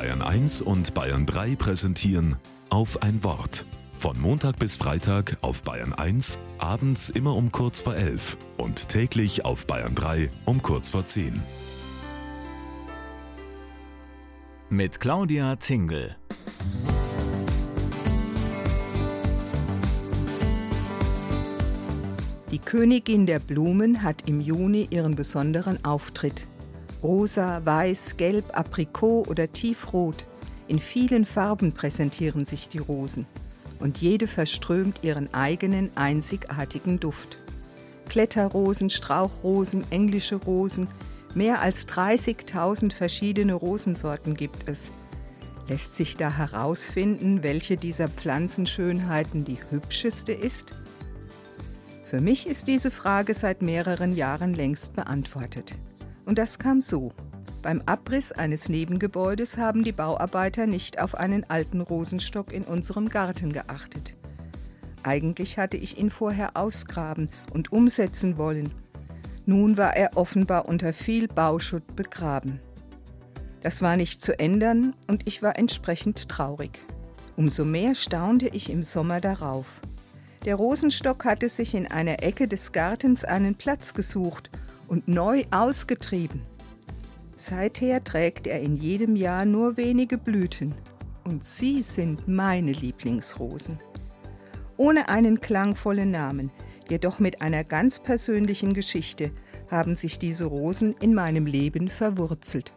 Bayern 1 und Bayern 3 präsentieren auf ein Wort. Von Montag bis Freitag auf Bayern 1, abends immer um kurz vor 11 und täglich auf Bayern 3 um kurz vor 10. Mit Claudia Zingel. Die Königin der Blumen hat im Juni ihren besonderen Auftritt. Rosa, weiß, gelb, aprikot oder tiefrot. In vielen Farben präsentieren sich die Rosen. Und jede verströmt ihren eigenen einzigartigen Duft. Kletterrosen, Strauchrosen, englische Rosen, mehr als 30.000 verschiedene Rosensorten gibt es. Lässt sich da herausfinden, welche dieser Pflanzenschönheiten die hübscheste ist? Für mich ist diese Frage seit mehreren Jahren längst beantwortet. Und das kam so. Beim Abriss eines Nebengebäudes haben die Bauarbeiter nicht auf einen alten Rosenstock in unserem Garten geachtet. Eigentlich hatte ich ihn vorher ausgraben und umsetzen wollen. Nun war er offenbar unter viel Bauschutt begraben. Das war nicht zu ändern und ich war entsprechend traurig. Umso mehr staunte ich im Sommer darauf. Der Rosenstock hatte sich in einer Ecke des Gartens einen Platz gesucht und neu ausgetrieben. Seither trägt er in jedem Jahr nur wenige Blüten und sie sind meine Lieblingsrosen. Ohne einen klangvollen Namen, jedoch mit einer ganz persönlichen Geschichte haben sich diese Rosen in meinem Leben verwurzelt.